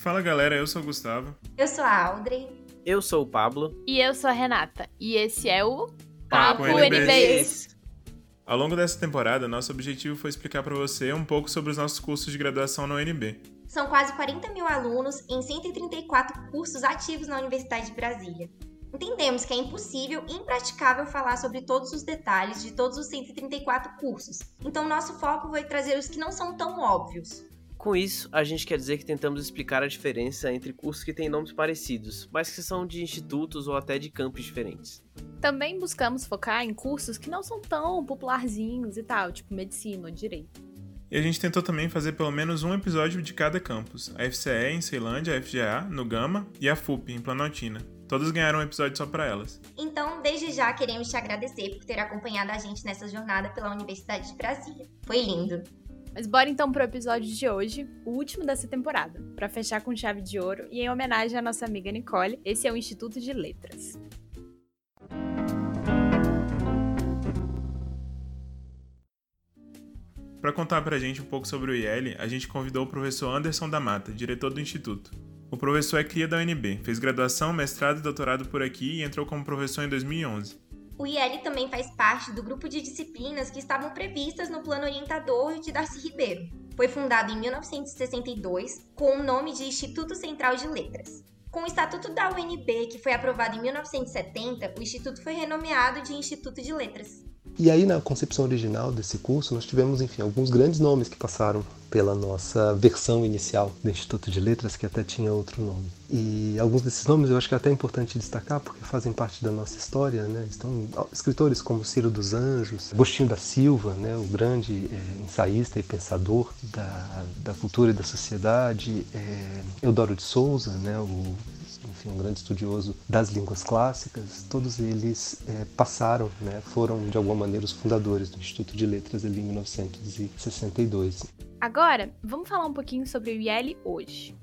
Fala galera, eu sou o Gustavo. Eu sou a Audrey. Eu sou o Pablo. E eu sou a Renata. E esse é o Papo Papo NBs. Ao longo dessa temporada, nosso objetivo foi explicar para você um pouco sobre os nossos cursos de graduação na UNB. São quase 40 mil alunos em 134 cursos ativos na Universidade de Brasília. Entendemos que é impossível e impraticável falar sobre todos os detalhes de todos os 134 cursos, então nosso foco foi trazer os que não são tão óbvios. Com isso, a gente quer dizer que tentamos explicar a diferença entre cursos que têm nomes parecidos, mas que são de institutos ou até de campos diferentes. Também buscamos focar em cursos que não são tão popularzinhos e tal, tipo medicina ou direito. E a gente tentou também fazer pelo menos um episódio de cada campus: a FCE em Ceilândia, a FGA no Gama e a FUP em Planaltina. Todas ganharam um episódio só para elas. Então, desde já queremos te agradecer por ter acompanhado a gente nessa jornada pela Universidade de Brasília. Foi lindo! Mas bora então pro episódio de hoje, o último dessa temporada, para fechar com chave de ouro e em homenagem à nossa amiga Nicole. Esse é o Instituto de Letras. Para contar pra gente um pouco sobre o IL, a gente convidou o professor Anderson da Mata, diretor do instituto. O professor é cria da UNB, fez graduação, mestrado e doutorado por aqui e entrou como professor em 2011. O IL também faz parte do grupo de disciplinas que estavam previstas no plano orientador de Darcy Ribeiro. Foi fundado em 1962 com o nome de Instituto Central de Letras. Com o Estatuto da UNB, que foi aprovado em 1970, o instituto foi renomeado de Instituto de Letras. E aí, na concepção original desse curso, nós tivemos, enfim, alguns grandes nomes que passaram pela nossa versão inicial do Instituto de Letras, que até tinha outro nome. E alguns desses nomes eu acho que é até importante destacar, porque fazem parte da nossa história, né? Estão escritores como Ciro dos Anjos, Agostinho da Silva, né? o grande é, ensaísta e pensador da, da cultura e da sociedade, é, Eudoro de Souza, né? o enfim, um grande estudioso das línguas clássicas, todos eles é, passaram, né, foram de alguma maneira os fundadores do Instituto de Letras ali em 1962. Agora, vamos falar um pouquinho sobre o IL hoje.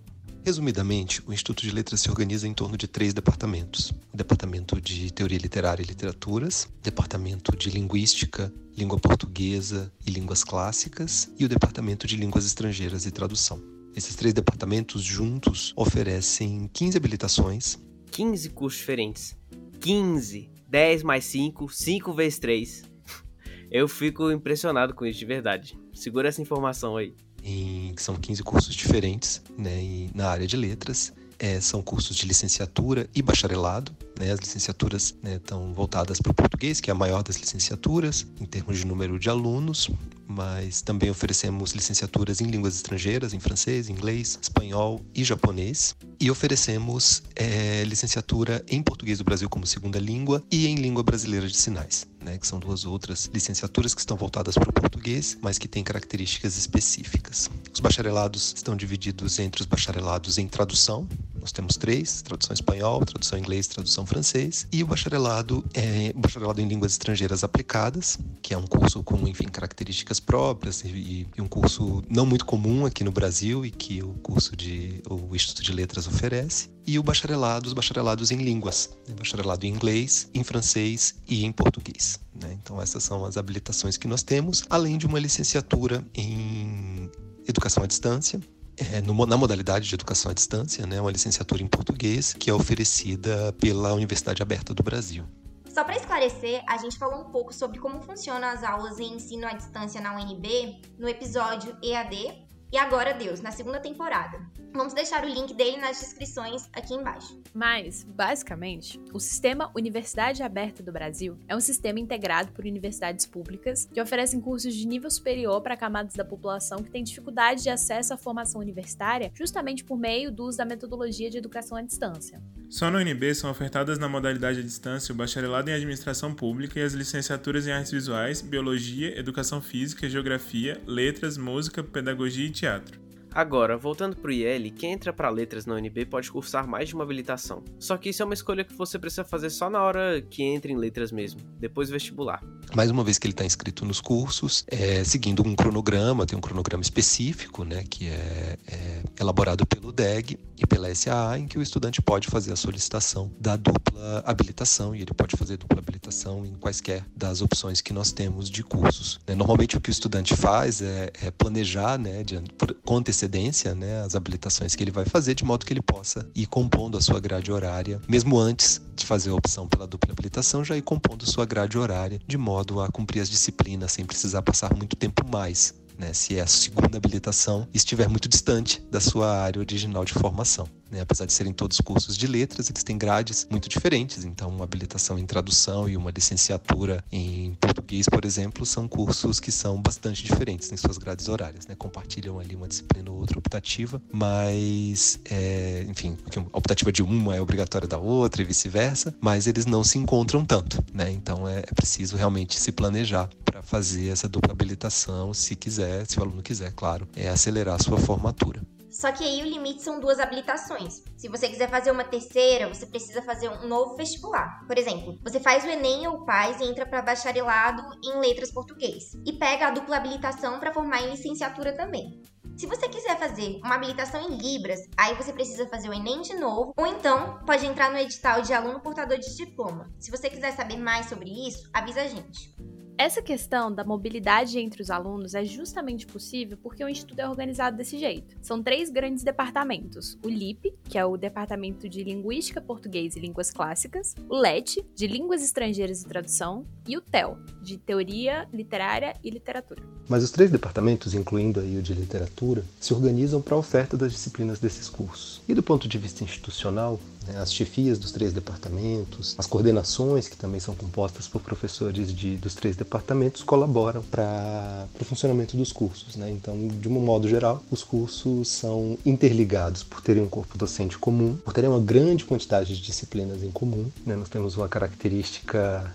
Resumidamente, o Instituto de Letras se organiza em torno de três departamentos: o Departamento de Teoria Literária e Literaturas, Departamento de Linguística, Língua Portuguesa e Línguas Clássicas e o Departamento de Línguas Estrangeiras e Tradução. Esses três departamentos juntos oferecem 15 habilitações. 15 cursos diferentes. 15. 10 mais 5, 5 vezes 3. Eu fico impressionado com isso de verdade. Segura essa informação aí. Em, são 15 cursos diferentes né, e na área de letras. É, são cursos de licenciatura e bacharelado. Né? As licenciaturas né, estão voltadas para o português, que é a maior das licenciaturas, em termos de número de alunos, mas também oferecemos licenciaturas em línguas estrangeiras, em francês, inglês, espanhol e japonês. E oferecemos é, licenciatura em português do Brasil como segunda língua e em língua brasileira de sinais, né, que são duas outras licenciaturas que estão voltadas para o português, mas que têm características específicas. Os bacharelados estão divididos entre os bacharelados em tradução, nós temos três: tradução espanhol, tradução inglês, tradução francês, e o bacharelado é bacharelado em línguas estrangeiras aplicadas, que é um curso com, enfim, características próprias e, e um curso não muito comum aqui no Brasil e que o curso de o Instituto de Letras oferece. E o bacharelado, os bacharelados em línguas, né? bacharelado em inglês, em francês e em português. Né? Então essas são as habilitações que nós temos, além de uma licenciatura em educação à distância, é, no, na modalidade de educação à distância, né, uma licenciatura em português, que é oferecida pela Universidade Aberta do Brasil. Só para esclarecer, a gente falou um pouco sobre como funcionam as aulas em ensino à distância na UNB no episódio EAD e Agora Deus, na segunda temporada. Vamos deixar o link dele nas descrições aqui embaixo. Mas, basicamente, o Sistema Universidade Aberta do Brasil é um sistema integrado por universidades públicas que oferecem cursos de nível superior para camadas da população que têm dificuldade de acesso à formação universitária, justamente por meio do uso da metodologia de educação à distância. Só na UNB são ofertadas na modalidade à distância o bacharelado em administração pública e as licenciaturas em artes visuais, biologia, educação física, geografia, letras, música, pedagogia e teatro. Agora, voltando para o IL, quem entra para letras na UNB pode cursar mais de uma habilitação. Só que isso é uma escolha que você precisa fazer só na hora que entra em letras mesmo, depois do vestibular. Mais uma vez que ele está inscrito nos cursos, é, seguindo um cronograma, tem um cronograma específico, né, que é, é elaborado pelo DEG e pela SAA, em que o estudante pode fazer a solicitação da dupla habilitação e ele pode fazer dupla habilitação em quaisquer das opções que nós temos de cursos. Né. Normalmente o que o estudante faz é, é planejar, né, de, com antecedência antecedência né, as habilitações que ele vai fazer, de modo que ele possa ir compondo a sua grade horária, mesmo antes de fazer a opção pela dupla habilitação, já ir compondo sua grade horária, de modo a cumprir as disciplinas sem precisar passar muito tempo mais né, se a segunda habilitação estiver muito distante da sua área original de formação. Né? Apesar de serem todos cursos de letras, eles têm grades muito diferentes. Então, uma habilitação em tradução e uma licenciatura em português, por exemplo, são cursos que são bastante diferentes em suas grades horárias. Né? Compartilham ali uma disciplina ou outra optativa, mas, é, enfim, a optativa de uma é obrigatória da outra e vice-versa, mas eles não se encontram tanto. Né? Então, é, é preciso realmente se planejar para fazer essa dupla habilitação, se quiser, se o aluno quiser, claro, é acelerar a sua formatura. Só que aí o limite são duas habilitações. Se você quiser fazer uma terceira, você precisa fazer um novo vestibular. Por exemplo, você faz o Enem ou PAS e entra para bacharelado em letras português e pega a dupla habilitação para formar em licenciatura também. Se você quiser fazer uma habilitação em Libras, aí você precisa fazer o Enem de novo, ou então pode entrar no edital de aluno portador de diploma. Se você quiser saber mais sobre isso, avisa a gente. Essa questão da mobilidade entre os alunos é justamente possível porque o Instituto é organizado desse jeito. São três grandes departamentos: o LIP, que é o Departamento de Linguística, Português e Línguas Clássicas, o LET, de Línguas Estrangeiras e Tradução, e o TEL, de Teoria Literária e Literatura. Mas os três departamentos, incluindo aí o de Literatura, se organizam para a oferta das disciplinas desses cursos. E do ponto de vista institucional, né, as chefias dos três departamentos, as coordenações, que também são compostas por professores de, dos três departamentos, colaboram para o funcionamento dos cursos. Né? Então, de um modo geral, os cursos são interligados por terem um corpo docente comum, por terem uma grande quantidade de disciplinas em comum. Né? Nós temos uma característica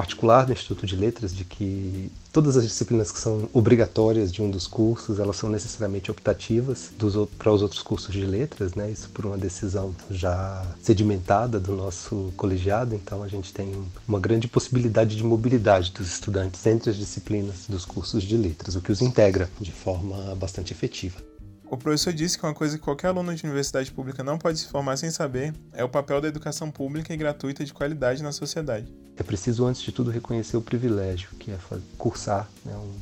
particular do Instituto de Letras de que todas as disciplinas que são obrigatórias de um dos cursos elas são necessariamente optativas para os outros cursos de letras, né? Isso por uma decisão já sedimentada do nosso colegiado. Então a gente tem uma grande possibilidade de mobilidade dos estudantes entre as disciplinas dos cursos de letras, o que os integra de forma bastante efetiva. O professor disse que uma coisa que qualquer aluno de universidade pública não pode se formar sem saber é o papel da educação pública e gratuita de qualidade na sociedade. É preciso, antes de tudo, reconhecer o privilégio que é cursar né, um,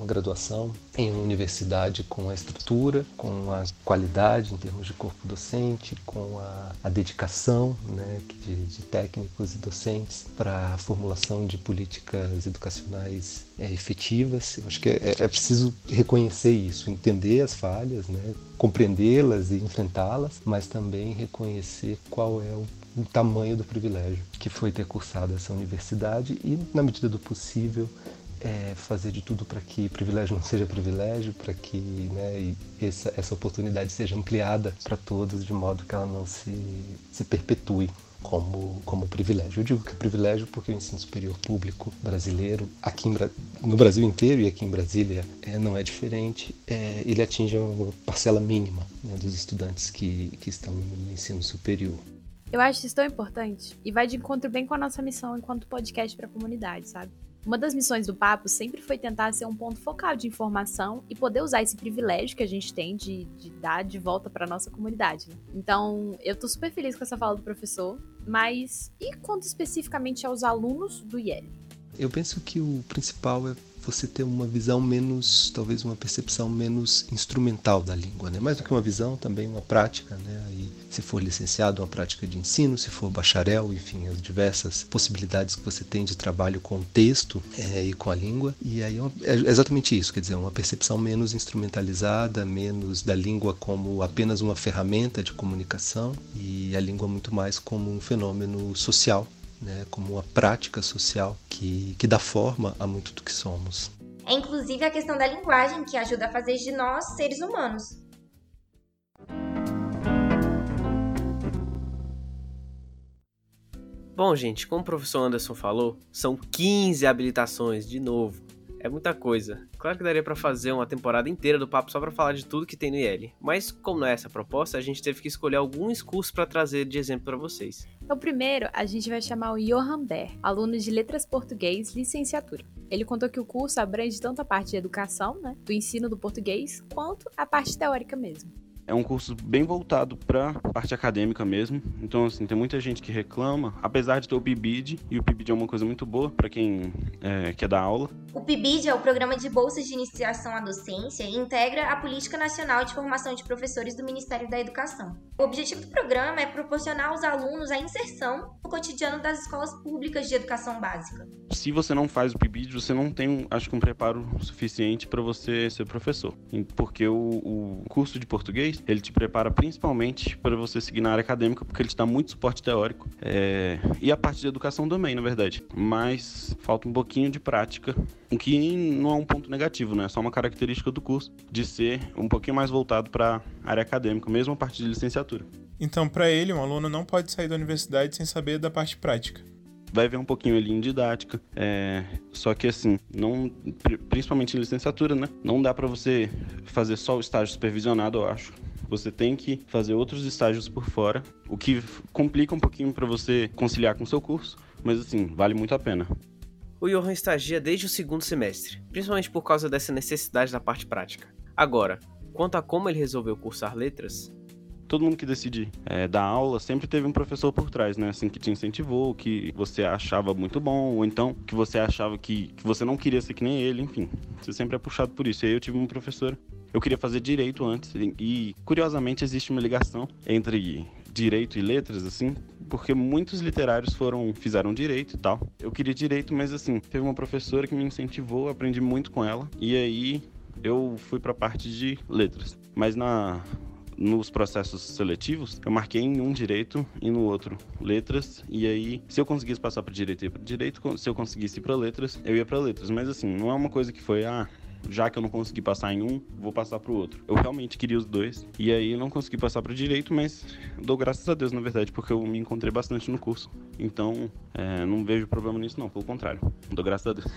uma graduação em uma universidade com a estrutura, com a qualidade em termos de corpo docente, com a, a dedicação né, de, de, técnicos e docentes para a formulação de políticas educacionais é, efetivas. Eu acho que é, é, preciso reconhecer isso, entender as falhas, né, compreendê-las e enfrentá-las, mas também reconhecer qual é o o tamanho do privilégio que foi ter cursado essa universidade e, na medida do possível, é, fazer de tudo para que privilégio não seja privilégio, para que né, essa, essa oportunidade seja ampliada para todos, de modo que ela não se, se perpetue como, como privilégio. Eu digo que é privilégio porque o ensino superior público brasileiro, aqui em, no Brasil inteiro e aqui em Brasília, é, não é diferente, é, ele atinge uma parcela mínima né, dos estudantes que, que estão no ensino superior. Eu acho isso tão importante e vai de encontro bem com a nossa missão enquanto podcast para a comunidade, sabe? Uma das missões do Papo sempre foi tentar ser um ponto focal de informação e poder usar esse privilégio que a gente tem de, de dar de volta para nossa comunidade. Né? Então, eu tô super feliz com essa fala do professor, mas e quanto especificamente aos alunos do IEL? Eu penso que o principal é você ter uma visão menos, talvez uma percepção menos instrumental da língua, né? Mais do que uma visão, também uma prática, né? Se for licenciado, uma prática de ensino, se for bacharel, enfim, as diversas possibilidades que você tem de trabalho com o texto é, e com a língua. E aí é, é exatamente isso, quer dizer, uma percepção menos instrumentalizada, menos da língua como apenas uma ferramenta de comunicação e a língua muito mais como um fenômeno social né, como uma prática social que, que dá forma a muito do que somos. É inclusive a questão da linguagem que ajuda a fazer de nós seres humanos. Bom, gente, como o professor Anderson falou, são 15 habilitações, de novo. É muita coisa. Claro que daria para fazer uma temporada inteira do papo só para falar de tudo que tem no IL. Mas como não é essa a proposta, a gente teve que escolher alguns cursos para trazer de exemplo para vocês. Então, primeiro, a gente vai chamar o Johan Ber, aluno de Letras Português, licenciatura. Ele contou que o curso abrange tanto a parte de educação, né, do ensino do português, quanto a parte teórica mesmo. É um curso bem voltado para parte acadêmica mesmo. Então, assim, tem muita gente que reclama, apesar de ter o PIBID, e o PIBID é uma coisa muito boa para quem é, quer dar aula. O PIBID é o Programa de Bolsas de Iniciação à Docência e integra a Política Nacional de Formação de Professores do Ministério da Educação. O objetivo do programa é proporcionar aos alunos a inserção no cotidiano das escolas públicas de educação básica. Se você não faz o PIBID, você não tem, acho que, um preparo suficiente para você ser professor. Porque o, o curso de português, ele te prepara principalmente para você seguir na área acadêmica, porque ele te dá muito suporte teórico. É... E a parte de educação também, na verdade. Mas falta um pouquinho de prática, o que não é um ponto negativo, né? É só uma característica do curso de ser um pouquinho mais voltado para a área acadêmica, mesmo a parte de licenciatura. Então, para ele, um aluno não pode sair da universidade sem saber da parte prática vai ver um pouquinho ali em didática. É, só que assim, não, principalmente em licenciatura, né? Não dá para você fazer só o estágio supervisionado, eu acho. Você tem que fazer outros estágios por fora, o que complica um pouquinho para você conciliar com o seu curso, mas assim, vale muito a pena. O Johan estagia desde o segundo semestre, principalmente por causa dessa necessidade da parte prática. Agora, quanto a como ele resolveu cursar letras, todo mundo que decide é, dar aula sempre teve um professor por trás, né? Assim, que te incentivou, que você achava muito bom, ou então que você achava que, que você não queria ser que nem ele, enfim. Você sempre é puxado por isso. E aí eu tive um professor. Eu queria fazer direito antes, e curiosamente existe uma ligação entre direito e letras, assim, porque muitos literários foram fizeram direito e tal. Eu queria direito, mas assim, teve uma professora que me incentivou, aprendi muito com ela, e aí eu fui para a parte de letras. Mas na nos processos seletivos, eu marquei em um direito e no outro letras. E aí, se eu conseguisse passar para direito, eu ia para direito. Se eu conseguisse ir para letras, eu ia para letras. Mas assim, não é uma coisa que foi, ah, já que eu não consegui passar em um, vou passar para o outro. Eu realmente queria os dois. E aí, não consegui passar para direito, mas dou graças a Deus, na verdade, porque eu me encontrei bastante no curso. Então, é, não vejo problema nisso, não. Pelo contrário, dou graças a Deus.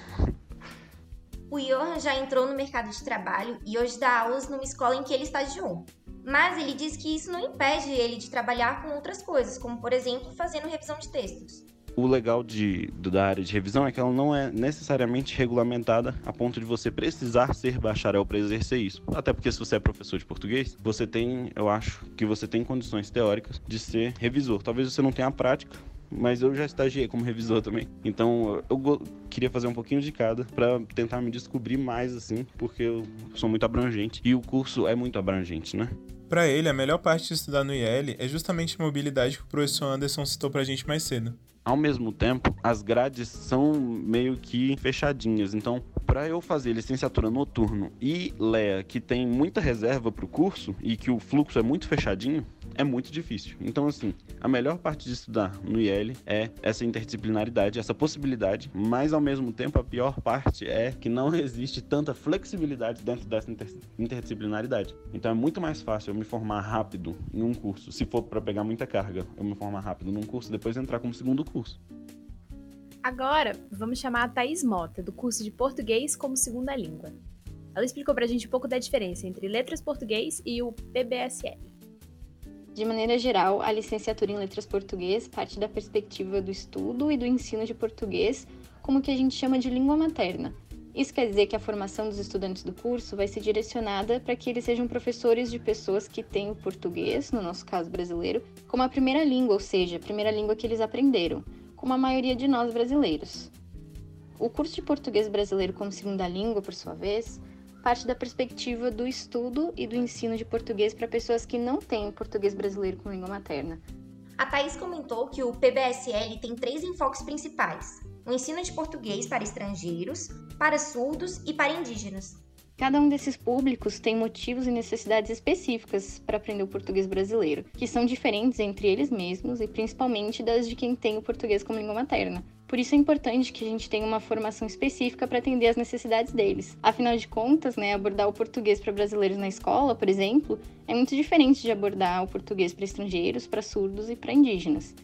O Johan já entrou no mercado de trabalho e hoje dá aulas numa escola em que ele estagiou. Mas ele diz que isso não impede ele de trabalhar com outras coisas, como por exemplo fazendo revisão de textos. O legal de, da área de revisão é que ela não é necessariamente regulamentada a ponto de você precisar ser bacharel para exercer isso. Até porque se você é professor de português, você tem, eu acho que você tem condições teóricas de ser revisor. Talvez você não tenha a prática, mas eu já estagiei como revisor também. Então eu queria fazer um pouquinho de cada para tentar me descobrir mais assim, porque eu sou muito abrangente e o curso é muito abrangente, né? Para ele, a melhor parte de estudar no IL é justamente a mobilidade que o professor Anderson citou pra gente mais cedo. Ao mesmo tempo, as grades são meio que fechadinhas. Então, para eu fazer licenciatura noturno e LEA, que tem muita reserva para o curso e que o fluxo é muito fechadinho, é muito difícil. Então, assim, a melhor parte de estudar no IL é essa interdisciplinaridade, essa possibilidade, mas ao mesmo tempo a pior parte é que não existe tanta flexibilidade dentro dessa inter interdisciplinaridade. Então é muito mais fácil eu me formar rápido em um curso, se for para pegar muita carga, eu me formar rápido num curso depois entrar como segundo curso. Agora, vamos chamar a Thaís Mota, do curso de Português como Segunda Língua. Ela explicou pra gente um pouco da diferença entre Letras Português e o PBSL. De maneira geral, a licenciatura em Letras Português parte da perspectiva do estudo e do ensino de português como o que a gente chama de língua materna. Isso quer dizer que a formação dos estudantes do curso vai ser direcionada para que eles sejam professores de pessoas que têm o português, no nosso caso brasileiro, como a primeira língua, ou seja, a primeira língua que eles aprenderam, como a maioria de nós brasileiros. O curso de português brasileiro como segunda língua, por sua vez, parte da perspectiva do estudo e do ensino de português para pessoas que não têm português brasileiro como língua materna. A Thais comentou que o PBSL tem três enfoques principais: o ensino de português para estrangeiros, para surdos e para indígenas. Cada um desses públicos tem motivos e necessidades específicas para aprender o português brasileiro, que são diferentes entre eles mesmos e principalmente das de quem tem o português como língua materna. Por isso é importante que a gente tenha uma formação específica para atender às necessidades deles. Afinal de contas, né, abordar o português para brasileiros na escola, por exemplo, é muito diferente de abordar o português para estrangeiros, para surdos e para indígenas.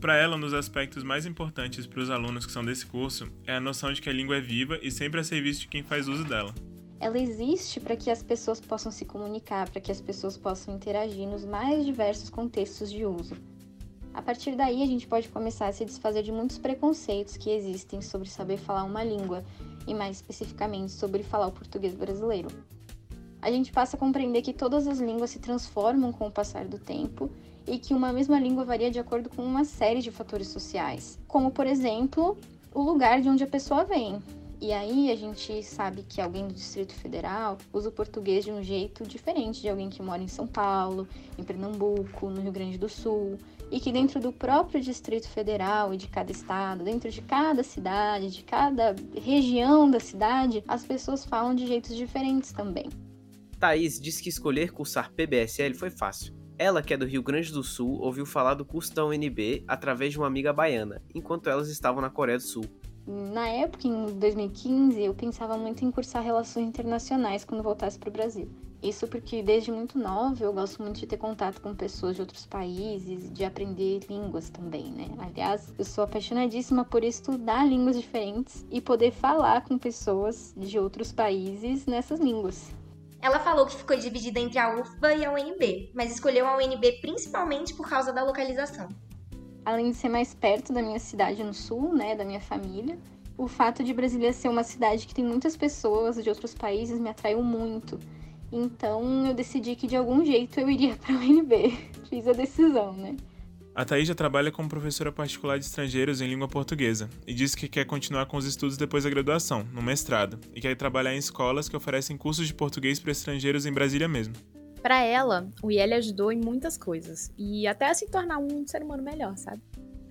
Para ela, um dos aspectos mais importantes para os alunos que são desse curso é a noção de que a língua é viva e sempre a serviço de quem faz uso dela ela existe para que as pessoas possam se comunicar, para que as pessoas possam interagir nos mais diversos contextos de uso. A partir daí, a gente pode começar a se desfazer de muitos preconceitos que existem sobre saber falar uma língua e, mais especificamente, sobre falar o português brasileiro. a gente passa a compreender que todas as línguas se transformam com o passar do tempo e que uma mesma língua varia de acordo com uma série de fatores sociais, como por exemplo, o lugar de onde a pessoa vem. E aí a gente sabe que alguém do Distrito Federal usa o português de um jeito diferente de alguém que mora em São Paulo, em Pernambuco, no Rio Grande do Sul, e que dentro do próprio Distrito Federal e de cada estado, dentro de cada cidade, de cada região da cidade, as pessoas falam de jeitos diferentes também. Thaís disse que escolher cursar PBSL foi fácil. Ela, que é do Rio Grande do Sul, ouviu falar do curso da UNB através de uma amiga baiana, enquanto elas estavam na Coreia do Sul. Na época, em 2015, eu pensava muito em cursar relações internacionais quando voltasse para o Brasil. Isso porque desde muito nova eu gosto muito de ter contato com pessoas de outros países, de aprender línguas também, né? Aliás, eu sou apaixonadíssima por estudar línguas diferentes e poder falar com pessoas de outros países nessas línguas. Ela falou que ficou dividida entre a UFBA e a UNB, mas escolheu a UNB principalmente por causa da localização. Além de ser mais perto da minha cidade no sul, né, da minha família, o fato de Brasília ser uma cidade que tem muitas pessoas de outros países me atraiu muito. Então eu decidi que de algum jeito eu iria para a UNB. Fiz a decisão, né? A Thaís já trabalha como professora particular de estrangeiros em língua portuguesa e disse que quer continuar com os estudos depois da graduação, no mestrado, e quer trabalhar em escolas que oferecem cursos de português para estrangeiros em Brasília mesmo. Para ela, o IEL ajudou em muitas coisas e até a se tornar um ser humano melhor, sabe?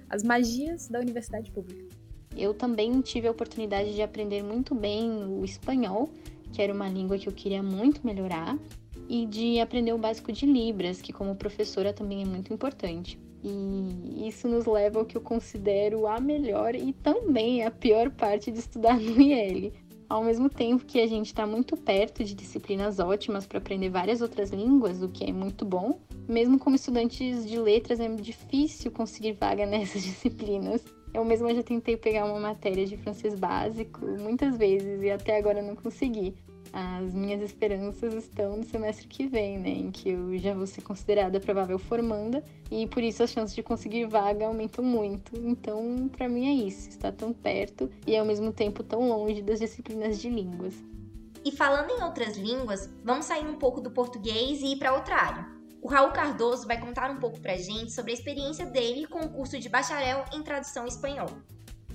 As magias da universidade pública. Eu também tive a oportunidade de aprender muito bem o espanhol, que era uma língua que eu queria muito melhorar, e de aprender o básico de Libras, que como professora também é muito importante. E isso nos leva ao que eu considero a melhor e também a pior parte de estudar no IEL. Ao mesmo tempo que a gente está muito perto de disciplinas ótimas para aprender várias outras línguas, o que é muito bom, mesmo como estudantes de letras é difícil conseguir vaga nessas disciplinas. Eu mesma já tentei pegar uma matéria de francês básico muitas vezes e até agora não consegui as minhas esperanças estão no semestre que vem, né, em que eu já vou ser considerada provável formanda e por isso as chances de conseguir vaga aumentam muito. Então, para mim é isso, está tão perto e ao mesmo tempo tão longe das disciplinas de línguas. E falando em outras línguas, vamos sair um pouco do português e ir para outra área. O Raul Cardoso vai contar um pouco pra gente sobre a experiência dele com o curso de bacharel em tradução espanhol.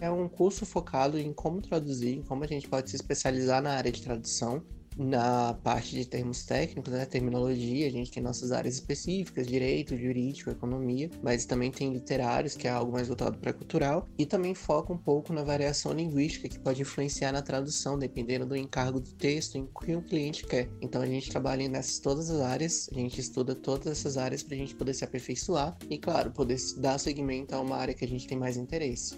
É um curso focado em como traduzir, em como a gente pode se especializar na área de tradução. Na parte de termos técnicos, né, terminologia, a gente tem nossas áreas específicas, direito, jurídico, economia, mas também tem literários, que é algo mais voltado para cultural, e também foca um pouco na variação linguística, que pode influenciar na tradução, dependendo do encargo do texto em que o cliente quer. Então a gente trabalha nessas todas as áreas, a gente estuda todas essas áreas para a gente poder se aperfeiçoar e, claro, poder dar seguimento a uma área que a gente tem mais interesse.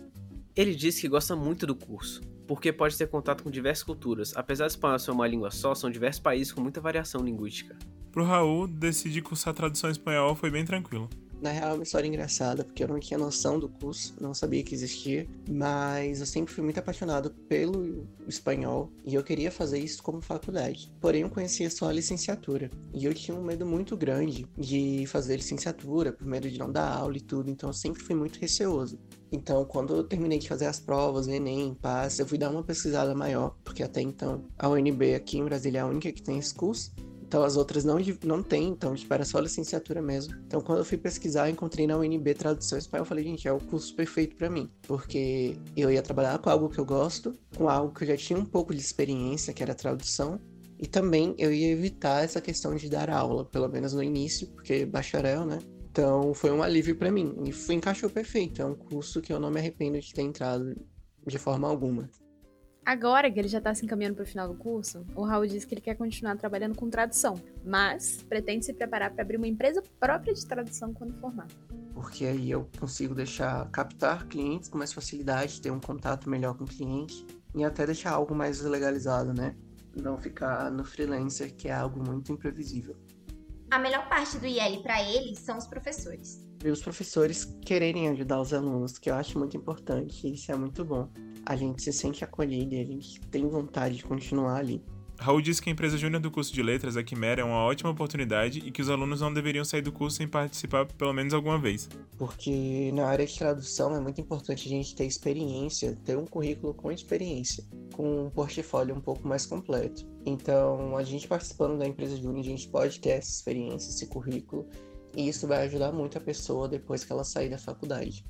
Ele disse que gosta muito do curso, porque pode ter contato com diversas culturas. Apesar do espanhol ser uma língua só, são diversos países com muita variação linguística. Pro Raul, decidir cursar tradução em espanhol foi bem tranquilo. Na real, é uma história engraçada, porque eu não tinha noção do curso, não sabia que existia, mas eu sempre fui muito apaixonado pelo espanhol e eu queria fazer isso como faculdade. Porém, eu conhecia só a licenciatura e eu tinha um medo muito grande de fazer licenciatura, por medo de não dar aula e tudo, então eu sempre fui muito receoso. Então, quando eu terminei de fazer as provas, Enem, PAS, eu fui dar uma pesquisada maior, porque até então a UNB aqui em Brasília é a única que tem esse curso. Então as outras não, não tem, então tipo, era só licenciatura mesmo. Então quando eu fui pesquisar, encontrei na UNB Tradução Espanhol, eu falei, gente, é o curso perfeito para mim. Porque eu ia trabalhar com algo que eu gosto, com algo que eu já tinha um pouco de experiência, que era tradução. E também eu ia evitar essa questão de dar aula, pelo menos no início, porque bacharel, né? Então foi um alívio para mim e foi, encaixou perfeito. É um curso que eu não me arrependo de ter entrado de forma alguma. Agora que ele já está se encaminhando para o final do curso, o Raul diz que ele quer continuar trabalhando com tradução, mas pretende se preparar para abrir uma empresa própria de tradução quando formar. Porque aí eu consigo deixar captar clientes com mais facilidade, ter um contato melhor com o cliente e até deixar algo mais legalizado, né? Não ficar no freelancer, que é algo muito imprevisível. A melhor parte do IL para eles são os professores. E os professores quererem ajudar os alunos, que eu acho muito importante, e isso é muito bom. A gente se sente acolhido e a gente tem vontade de continuar ali. Raul disse que a empresa júnior do curso de letras, a Quimera, é uma ótima oportunidade e que os alunos não deveriam sair do curso sem participar pelo menos alguma vez. Porque na área de tradução é muito importante a gente ter experiência, ter um currículo com experiência, com um portfólio um pouco mais completo. Então, a gente participando da empresa júnior, a gente pode ter essa experiência, esse currículo, e isso vai ajudar muito a pessoa depois que ela sair da faculdade.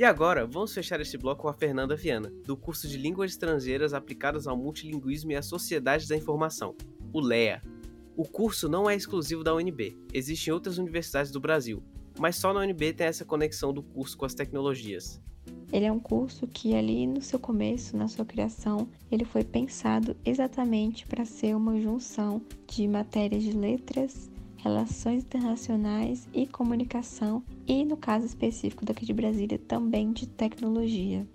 E agora, vamos fechar este bloco com a Fernanda Viana, do curso de Línguas Estrangeiras aplicadas ao Multilinguismo e à Sociedade da Informação, o LEA. O curso não é exclusivo da UNB, existem outras universidades do Brasil, mas só na UNB tem essa conexão do curso com as tecnologias. Ele é um curso que ali no seu começo, na sua criação, ele foi pensado exatamente para ser uma junção de matérias de letras, relações internacionais e comunicação, e no caso específico daqui de Brasília, também de tecnologia.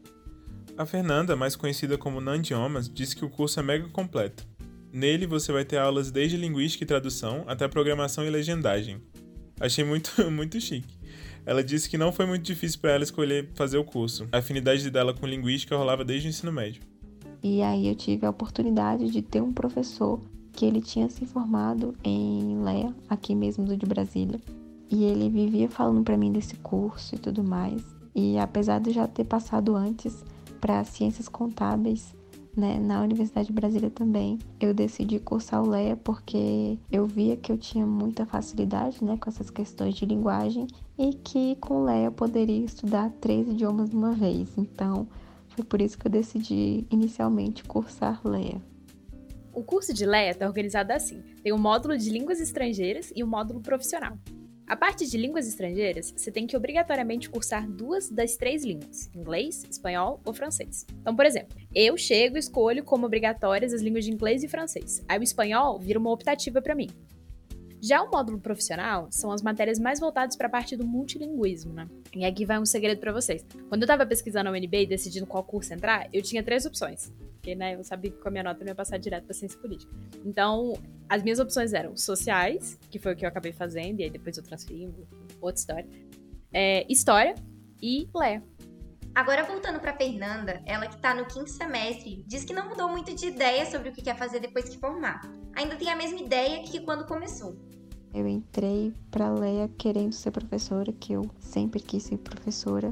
A Fernanda, mais conhecida como Nandiomas, disse que o curso é mega completo. Nele você vai ter aulas desde linguística e tradução até programação e legendagem. Achei muito, muito chique. Ela disse que não foi muito difícil para ela escolher fazer o curso. A afinidade dela com linguística rolava desde o ensino médio. E aí eu tive a oportunidade de ter um professor que ele tinha se formado em LEA, aqui mesmo do de Brasília. E ele vivia falando para mim desse curso e tudo mais. E apesar de já ter passado antes para ciências contábeis, né, na Universidade de Brasília também, eu decidi cursar o LEA porque eu via que eu tinha muita facilidade, né, com essas questões de linguagem e que com o LEA eu poderia estudar três idiomas de uma vez. Então, foi por isso que eu decidi inicialmente cursar LEA. O curso de LEA está organizado assim: tem o módulo de línguas estrangeiras e o módulo profissional. A parte de línguas estrangeiras, você tem que obrigatoriamente cursar duas das três línguas: inglês, espanhol ou francês. Então, por exemplo, eu chego e escolho como obrigatórias as línguas de inglês e francês. Aí o espanhol vira uma optativa para mim. Já o módulo profissional são as matérias mais voltadas para a parte do multilinguismo, né? E aqui vai um segredo para vocês. Quando eu estava pesquisando a UNB e decidindo qual curso entrar, eu tinha três opções. Porque, né, eu sabia que com a minha nota eu ia passar direto para ciência política. Então, as minhas opções eram sociais, que foi o que eu acabei fazendo, e aí depois eu transferi, outra história. É, história e Lé. Agora, voltando para Fernanda, ela que está no quinto semestre, diz que não mudou muito de ideia sobre o que quer fazer depois que formar. Ainda tem a mesma ideia que quando começou. Eu entrei para Leia querendo ser professora, que eu sempre quis ser professora.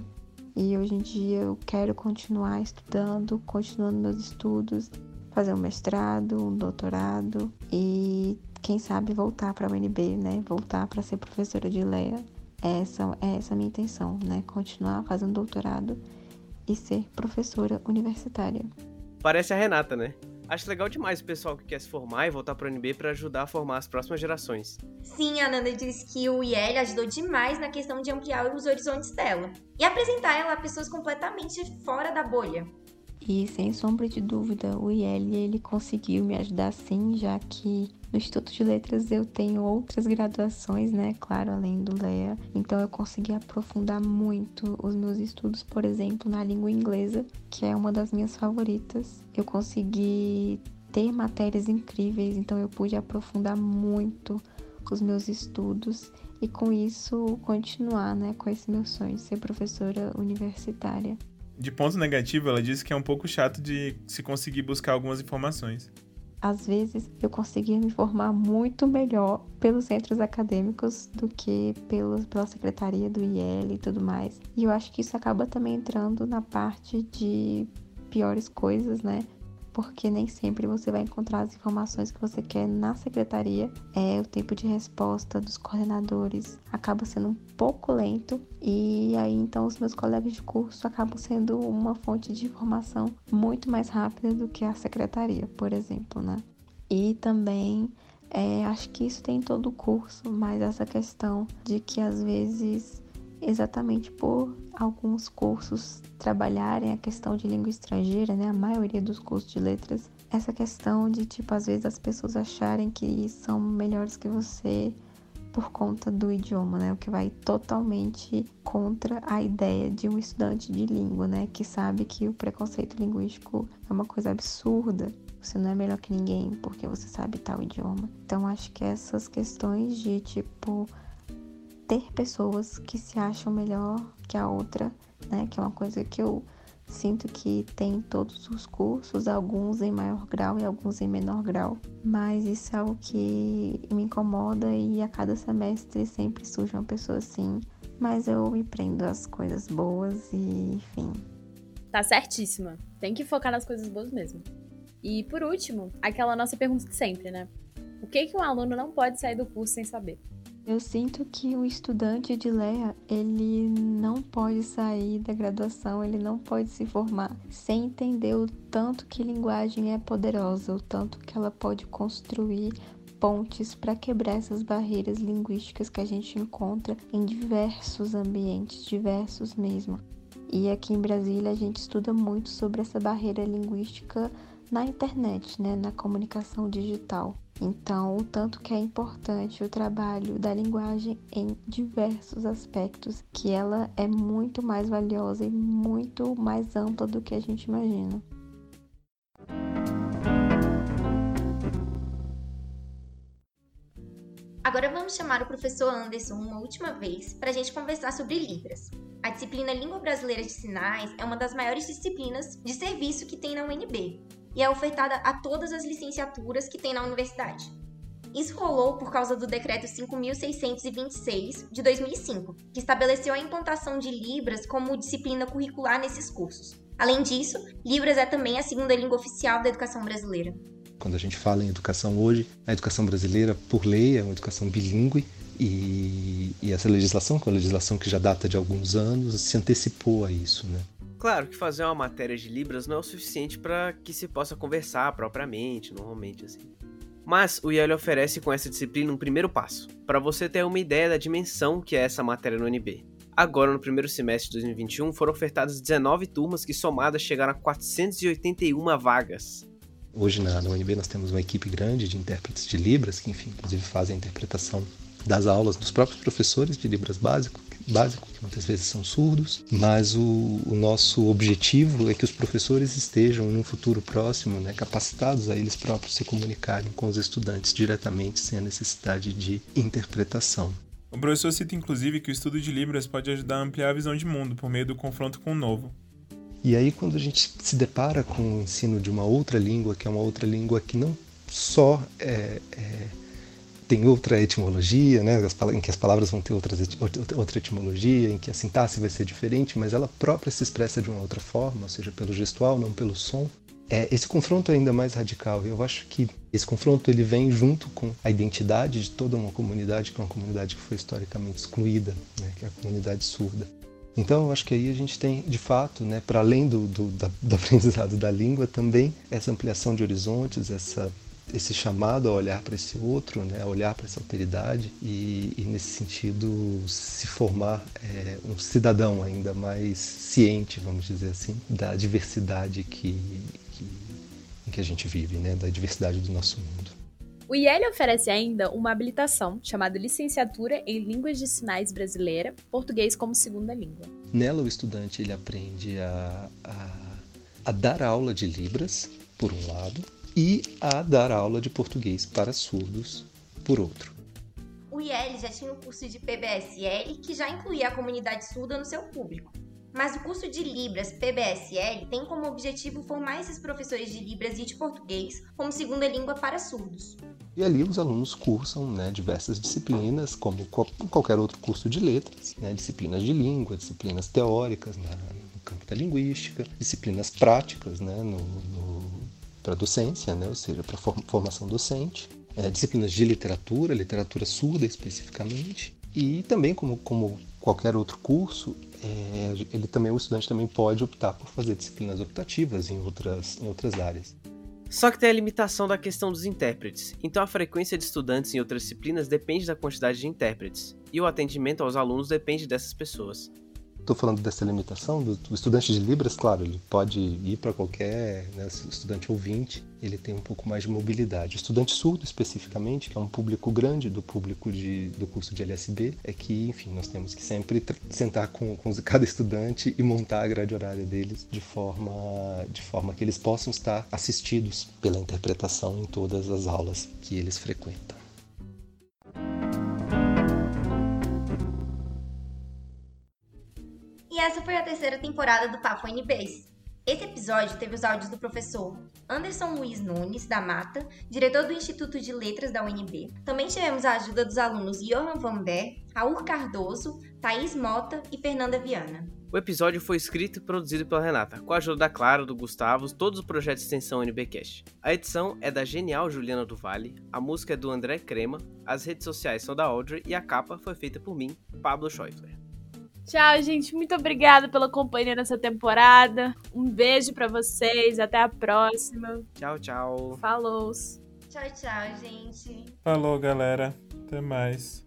E hoje em dia eu quero continuar estudando, continuando meus estudos, fazer um mestrado, um doutorado e quem sabe voltar para a UNB, né? Voltar para ser professora de Leia. Essa é essa a minha intenção, né? Continuar fazendo doutorado e ser professora universitária. Parece a Renata, né? Acho legal demais o pessoal que quer se formar e voltar para o UNB para ajudar a formar as próximas gerações. Sim, a Nanda disse que o IEL ajudou demais na questão de ampliar os horizontes dela e apresentar ela a pessoas completamente fora da bolha. E sem sombra de dúvida, o IEL ele conseguiu me ajudar sim, já que no Instituto de Letras eu tenho outras graduações, né? Claro, além do LEA. Então eu consegui aprofundar muito os meus estudos, por exemplo, na língua inglesa, que é uma das minhas favoritas. Eu consegui ter matérias incríveis, então eu pude aprofundar muito os meus estudos e com isso continuar, né, com esse meu sonho de ser professora universitária. De ponto negativo, ela disse que é um pouco chato de se conseguir buscar algumas informações. Às vezes eu conseguia me formar muito melhor pelos centros acadêmicos do que pelos, pela secretaria do IEL e tudo mais. E eu acho que isso acaba também entrando na parte de piores coisas, né? Porque nem sempre você vai encontrar as informações que você quer na secretaria. É o tempo de resposta dos coordenadores acaba sendo um pouco lento e aí então os meus colegas de curso acabam sendo uma fonte de informação muito mais rápida do que a secretaria, por exemplo, né? E também é, acho que isso tem em todo o curso, mas essa questão de que às vezes exatamente por alguns cursos trabalharem a questão de língua estrangeira, né? A maioria dos cursos de letras, essa questão de tipo às vezes as pessoas acharem que são melhores que você por conta do idioma, né? O que vai totalmente contra a ideia de um estudante de língua, né? Que sabe que o preconceito linguístico é uma coisa absurda. Você não é melhor que ninguém porque você sabe tal idioma. Então acho que essas questões de tipo ter pessoas que se acham melhor que a outra, né? Que é uma coisa que eu Sinto que tem todos os cursos, alguns em maior grau e alguns em menor grau, mas isso é algo que me incomoda e a cada semestre sempre surge uma pessoa assim. Mas eu me prendo às coisas boas e enfim. Tá certíssima. Tem que focar nas coisas boas mesmo. E por último, aquela nossa pergunta de sempre, né? O que, que um aluno não pode sair do curso sem saber? Eu sinto que o estudante de Lea, ele não pode sair da graduação, ele não pode se formar sem entender o tanto que linguagem é poderosa, o tanto que ela pode construir pontes para quebrar essas barreiras linguísticas que a gente encontra em diversos ambientes, diversos mesmo. E aqui em Brasília a gente estuda muito sobre essa barreira linguística na internet, né, na comunicação digital. Então, o tanto que é importante o trabalho da linguagem em diversos aspectos, que ela é muito mais valiosa e muito mais ampla do que a gente imagina. Agora vamos chamar o professor Anderson uma última vez para a gente conversar sobre Libras. A disciplina Língua Brasileira de Sinais é uma das maiores disciplinas de serviço que tem na UNB e é ofertada a todas as licenciaturas que tem na universidade. Isso rolou por causa do Decreto 5.626 de 2005, que estabeleceu a implantação de Libras como disciplina curricular nesses cursos. Além disso, Libras é também a segunda língua oficial da educação brasileira. Quando a gente fala em educação hoje, a educação brasileira, por lei, é uma educação bilíngue, e, e, essa legislação, que é uma legislação que já data de alguns anos, se antecipou a isso, né? Claro que fazer uma matéria de Libras não é o suficiente para que se possa conversar propriamente, normalmente assim. Mas o IEL oferece com essa disciplina um primeiro passo, para você ter uma ideia da dimensão que é essa matéria no UNB. Agora, no primeiro semestre de 2021, foram ofertadas 19 turmas que somadas chegaram a 481 vagas. Hoje na, na UNB nós temos uma equipe grande de intérpretes de Libras, que enfim, inclusive fazem a interpretação das aulas dos próprios professores de Libras básico, básico, que muitas vezes são surdos, mas o, o, nosso objetivo é que os professores estejam, no futuro próximo, né, capacitados a eles próprios se comunicarem com os estudantes diretamente, sem a necessidade de interpretação. O professor cita inclusive que o estudo de Libras pode ajudar a ampliar a visão de mundo por meio do confronto com o novo. E aí, quando a gente se depara com o ensino de uma outra língua, que é uma outra língua que não só é, é tem outra etimologia, né, em que as palavras vão ter outras, outra etimologia, em que a sintaxe vai ser diferente, mas ela própria se expressa de uma outra forma, ou seja, pelo gestual, não pelo som. É, esse confronto é ainda mais radical. Eu acho que esse confronto ele vem junto com a identidade de toda uma comunidade, que é uma comunidade que foi historicamente excluída, né, que é a comunidade surda. Então, eu acho que aí a gente tem, de fato, né, para além do, do, da, do aprendizado da língua, também essa ampliação de horizontes, essa esse chamado a olhar para esse outro, né, a olhar para essa alteridade e, e, nesse sentido se formar é, um cidadão ainda mais ciente, vamos dizer assim, da diversidade que, que, em que a gente vive, né, da diversidade do nosso mundo. O IEL oferece ainda uma habilitação chamada Licenciatura em Línguas de Sinais Brasileira, Português como Segunda Língua. Nela o estudante ele aprende a, a, a dar aula de Libras, por um lado, e a dar aula de português para surdos, por outro. O IEL já tinha o curso de PBSL, que já incluía a comunidade surda no seu público. Mas o curso de Libras PBSL tem como objetivo formar esses professores de Libras e de português como segunda língua para surdos. E ali os alunos cursam né, diversas disciplinas, como qualquer outro curso de letras, né, disciplinas de língua, disciplinas teóricas né, no campo da linguística, disciplinas práticas né, no, no para docência, né, ou seja, para formação docente, é, disciplinas de literatura, literatura surda especificamente, e também como, como qualquer outro curso, é, ele também o estudante também pode optar por fazer disciplinas optativas em outras, em outras áreas. Só que tem a limitação da questão dos intérpretes, então a frequência de estudantes em outras disciplinas depende da quantidade de intérpretes, e o atendimento aos alunos depende dessas pessoas. Estou falando dessa limitação do, do, estudante de Libras, claro, ele pode ir para qualquer né, estudante ouvinte, ele tem um pouco mais de mobilidade. O estudante surdo, especificamente, que é um público grande do público de, do curso de LSB, é que, enfim, nós temos que sempre sentar com, com cada estudante e montar a grade horária deles de forma, de forma que eles possam estar assistidos pela interpretação em todas as aulas que eles frequentam. Essa foi a terceira temporada do Papo NBs. Esse episódio teve os áudios do professor Anderson Luiz Nunes, da Mata, diretor do Instituto de Letras da UNB. Também tivemos a ajuda dos alunos Johan Van Ber, Raul Cardoso, Thaís Mota e Fernanda Viana. O episódio foi escrito e produzido pela Renata, com a ajuda da Clara, do Gustavo, todos os projetos de extensão NBcast. A edição é da genial Juliana do Vale, a música é do André Crema, as redes sociais são da Audrey e a capa foi feita por mim, Pablo Schäufler. Tchau, gente. Muito obrigada pela companhia nessa temporada. Um beijo para vocês. Até a próxima. Tchau, tchau. Falou. Tchau, tchau, gente. Falou, galera. Até mais.